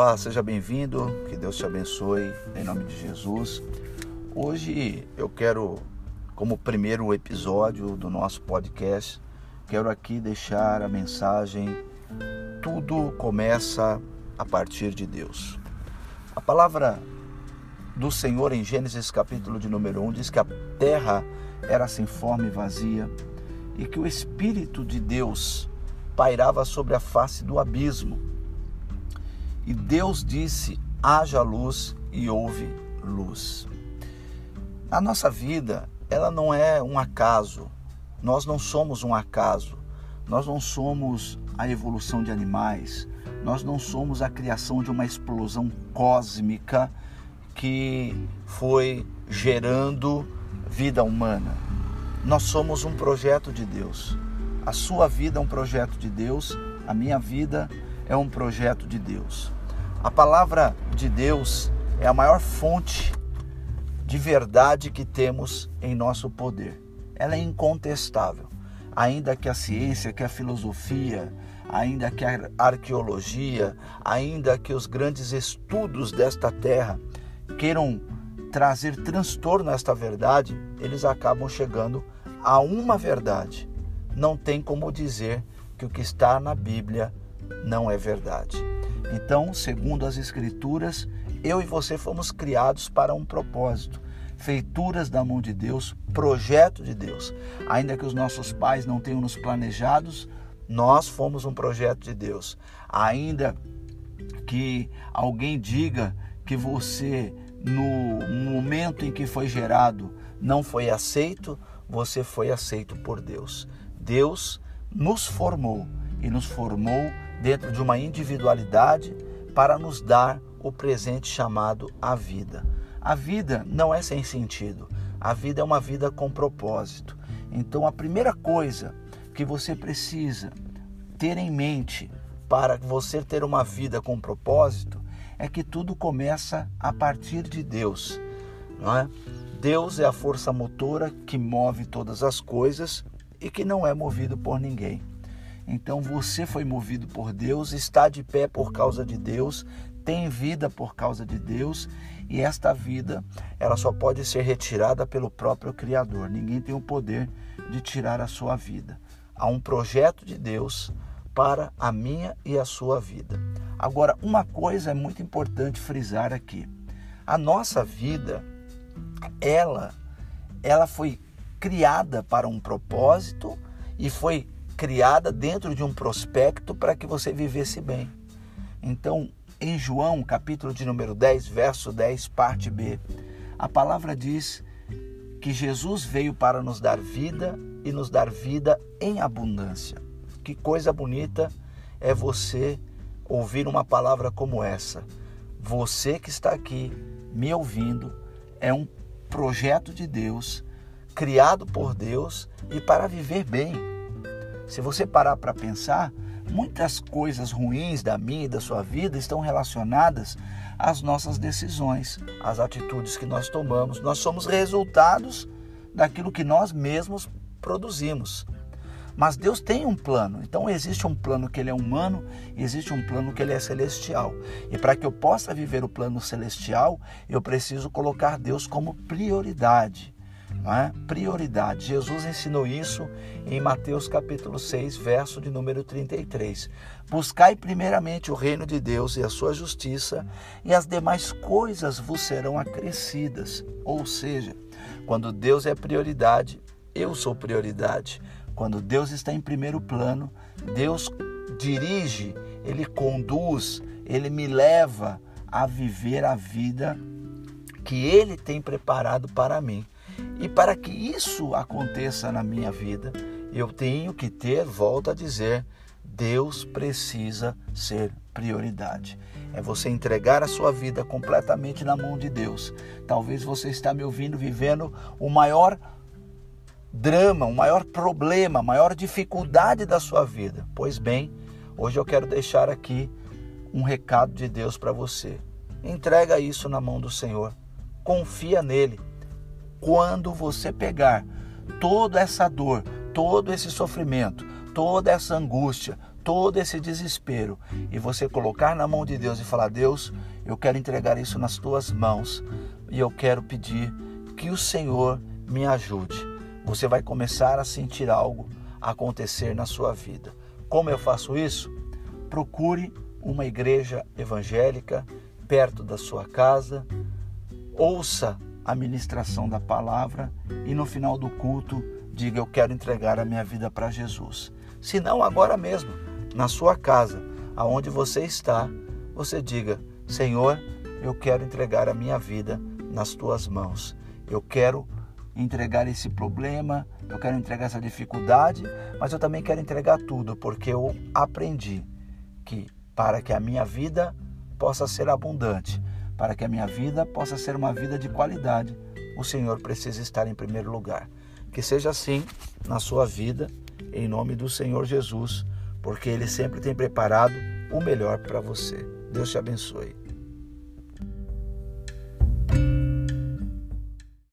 Olá, seja bem-vindo, que Deus te abençoe, em nome de Jesus. Hoje eu quero, como primeiro episódio do nosso podcast, quero aqui deixar a mensagem: tudo começa a partir de Deus. A palavra do Senhor em Gênesis capítulo de número 1 diz que a terra era sem forma e vazia e que o Espírito de Deus pairava sobre a face do abismo e Deus disse: haja luz e houve luz. A nossa vida, ela não é um acaso. Nós não somos um acaso. Nós não somos a evolução de animais. Nós não somos a criação de uma explosão cósmica que foi gerando vida humana. Nós somos um projeto de Deus. A sua vida é um projeto de Deus, a minha vida é um projeto de Deus. A palavra de Deus é a maior fonte de verdade que temos em nosso poder. Ela é incontestável. Ainda que a ciência, que a filosofia, ainda que a arqueologia, ainda que os grandes estudos desta terra queiram trazer transtorno a esta verdade, eles acabam chegando a uma verdade. Não tem como dizer que o que está na Bíblia não é verdade. Então, segundo as Escrituras, eu e você fomos criados para um propósito, feituras da mão de Deus, projeto de Deus. Ainda que os nossos pais não tenham nos planejados, nós fomos um projeto de Deus. Ainda que alguém diga que você, no momento em que foi gerado, não foi aceito, você foi aceito por Deus. Deus nos formou e nos formou dentro de uma individualidade para nos dar o presente chamado a vida. A vida não é sem sentido, a vida é uma vida com propósito. Então, a primeira coisa que você precisa ter em mente para você ter uma vida com propósito é que tudo começa a partir de Deus. Não é? Deus é a força motora que move todas as coisas e que não é movido por ninguém. Então você foi movido por Deus, está de pé por causa de Deus, tem vida por causa de Deus, e esta vida, ela só pode ser retirada pelo próprio Criador. Ninguém tem o poder de tirar a sua vida. Há um projeto de Deus para a minha e a sua vida. Agora, uma coisa é muito importante frisar aqui. A nossa vida, ela ela foi criada para um propósito e foi criada dentro de um prospecto para que você vivesse bem. Então, em João, capítulo de número 10, verso 10, parte B, a palavra diz que Jesus veio para nos dar vida e nos dar vida em abundância. Que coisa bonita é você ouvir uma palavra como essa. Você que está aqui me ouvindo é um projeto de Deus, criado por Deus e para viver bem. Se você parar para pensar, muitas coisas ruins da minha e da sua vida estão relacionadas às nossas decisões, às atitudes que nós tomamos. Nós somos resultados daquilo que nós mesmos produzimos. Mas Deus tem um plano. Então existe um plano que ele é humano e existe um plano que ele é celestial. E para que eu possa viver o plano celestial, eu preciso colocar Deus como prioridade é? prioridade. Jesus ensinou isso em Mateus capítulo 6, verso de número 33. Buscai primeiramente o reino de Deus e a sua justiça, e as demais coisas vos serão acrescidas. Ou seja, quando Deus é prioridade, eu sou prioridade. Quando Deus está em primeiro plano, Deus dirige, ele conduz, ele me leva a viver a vida que ele tem preparado para mim. E para que isso aconteça na minha vida, eu tenho que ter, volto a dizer, Deus precisa ser prioridade. É você entregar a sua vida completamente na mão de Deus. Talvez você está me ouvindo vivendo o maior drama, o maior problema, a maior dificuldade da sua vida. Pois bem, hoje eu quero deixar aqui um recado de Deus para você. Entrega isso na mão do Senhor. Confia nele quando você pegar toda essa dor, todo esse sofrimento, toda essa angústia, todo esse desespero e você colocar na mão de Deus e falar: Deus, eu quero entregar isso nas tuas mãos e eu quero pedir que o Senhor me ajude. Você vai começar a sentir algo acontecer na sua vida. Como eu faço isso? Procure uma igreja evangélica perto da sua casa, ouça a ministração da palavra e no final do culto diga: Eu quero entregar a minha vida para Jesus. Se não, agora mesmo, na sua casa, aonde você está, você diga: Senhor, eu quero entregar a minha vida nas tuas mãos. Eu quero entregar esse problema, eu quero entregar essa dificuldade, mas eu também quero entregar tudo, porque eu aprendi que para que a minha vida possa ser abundante, para que a minha vida possa ser uma vida de qualidade, o Senhor precisa estar em primeiro lugar. Que seja assim na sua vida, em nome do Senhor Jesus, porque Ele sempre tem preparado o melhor para você. Deus te abençoe.